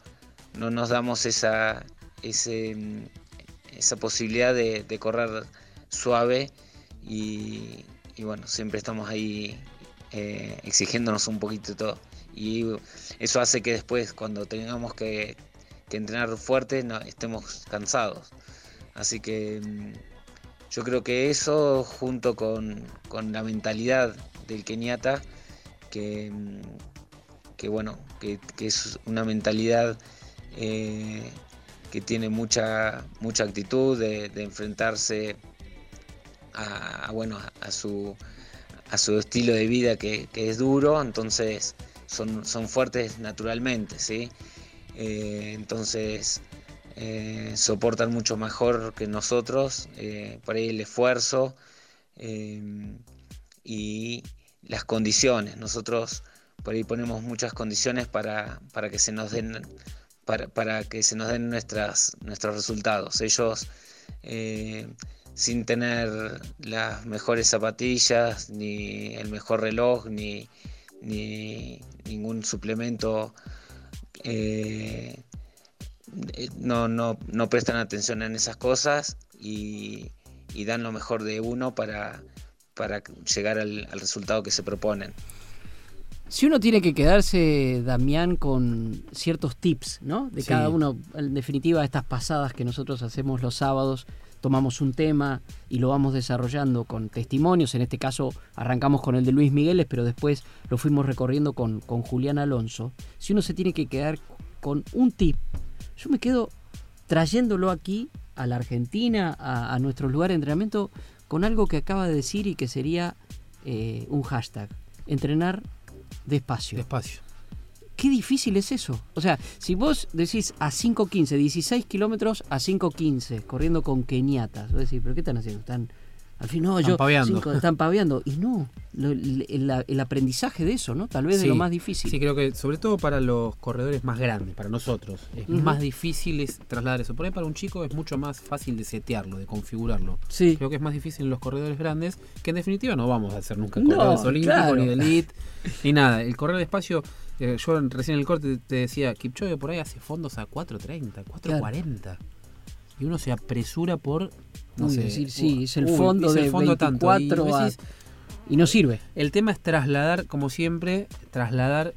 no nos damos esa esa posibilidad de, correr suave y, bueno siempre estamos ahí eh, exigiéndonos un poquito todo. Y eso hace que después cuando tengamos que, entrenar fuerte no, estemos cansados. Así que mm, yo creo que eso junto con, la mentalidad del keniata, que, mm, bueno, que, que es una mentalidad eh, que tiene mucha, mucha actitud de, enfrentarse a, bueno, a, su, a su estilo de vida que, es duro, entonces son, son fuertes naturalmente, ¿sí? Eh, entonces eh, soportan mucho mejor que nosotros, eh, por ahí el esfuerzo y las condiciones. Nosotros por ahí ponemos muchas condiciones para, para que se nos den para, que se nos den nuestras, nuestros resultados. Ellos eh, sin tener las mejores zapatillas, ni el mejor reloj, ni, ni ningún suplemento eh, no, no, no prestan atención en esas cosas y, dan lo mejor de uno para, para llegar al resultado que se proponen. Si uno tiene que quedarse, Damián, con ciertos tips, ¿no? De Sí. cada uno, en definitiva, estas pasadas que nosotros hacemos los sábados, tomamos un tema y lo vamos desarrollando con testimonios. En este caso, arrancamos con el de Luis Migueles, pero después lo fuimos recorriendo con, con Julián Alonso. Si uno se tiene que quedar con un tip, yo me quedo trayéndolo aquí a la Argentina, a, a nuestros lugares de entrenamiento, con algo que acaba de decir y que sería eh, un hashtag. Entrenar despacio. Despacio. Qué difícil es eso. O sea, si vos decís a 5.15, 16 kilómetros a 5.15, corriendo con keniatas, vos decís, ¿pero qué están haciendo? Están. Al fin, no, Están yo. paveando. cinco- están paveando. Y no, lo- el, aprendizaje de eso, ¿no? Tal vez de Sí, lo más difícil. Sí, creo que sobre todo para los corredores más grandes, para nosotros, es más difícil es trasladar eso. Por ahí para un chico es mucho más fácil de setearlo, de configurarlo. Sí. Creo que es más difícil en los corredores grandes, que en definitiva no vamos a hacer nunca No, corredores olímpicos, claro. ni de elite, ni nada. El correr despacio, eh, yo recién en el corte te decía, Kipchoge por ahí hace fondos a 4.30, 4.40. Y uno se apresura por, no Uy, sé, decir, sí, es el uy, fondo es el de fondo tanto. Y 24 a- decís, Y no sirve. el tema es trasladar, como siempre, trasladar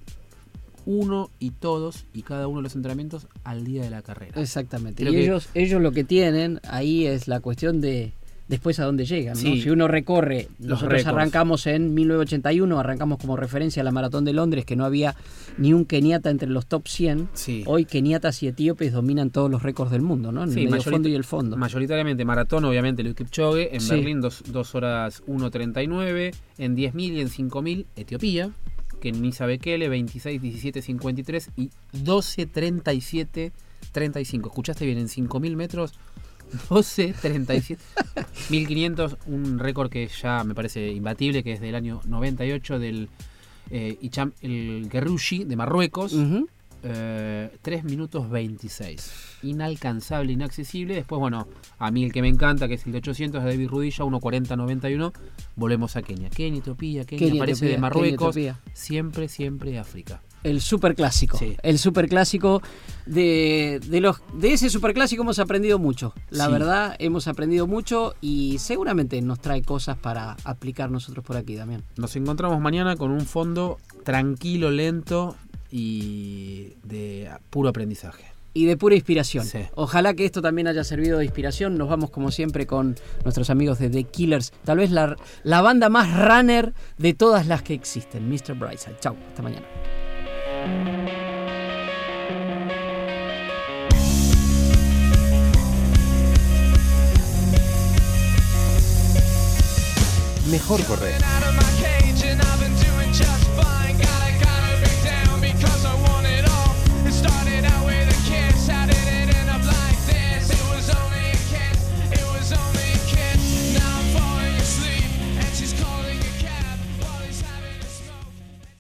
uno y todos y cada uno de los entrenamientos al día de la carrera. Exactamente. Creo y ellos, ellos lo que tienen ahí es la cuestión de después a dónde llegan. ¿no? Sí. Si uno recorre, Los nosotros récords. arrancamos en 1981, arrancamos como referencia a la Maratón de Londres, que no había ni un keniata entre los top 100. Sí. Hoy keniatas y etíopes dominan todos los récords del mundo, ¿no? En Sí, el medio fondo y el fondo. Mayoritariamente maratón, obviamente, Luis Kipchoge. En. Berlín, 2 horas 1.39. En 10.000 y en 5.000, Etiopía. Que en Nisa Bekele, 26, 17, 53 y 12, 37, 35. ¿Escuchaste bien? En 5.000 metros, 12, 37. 1.500, un récord que ya me parece imbatible, que es del año 98 del eh, Icham el de Marruecos. Ujú. Eh, 3 minutos 26. Inalcanzable, inaccesible. Después, bueno, a mí el que me encanta, que es el de 800, de David Rudilla, 1.40.91. Volvemos a Kenia. Kenia, Etiopía, Kenia, Kenia, aparece Etiopía, de Marruecos. Kenia, siempre, siempre África. El superclásico. Sí. El superclásico. De, de, los, de ese superclásico hemos aprendido mucho. La Sí. verdad, hemos aprendido mucho y seguramente nos trae cosas para aplicar nosotros por aquí también. Nos encontramos mañana con un fondo tranquilo, lento y de puro aprendizaje. y de pura inspiración. Sí. Ojalá que esto también haya servido de inspiración. Nos vamos como siempre con nuestros amigos de The Killers, tal vez la, la banda más runner de todas las que existen, Mr. Brightside. Chau, hasta mañana. Mejor correr.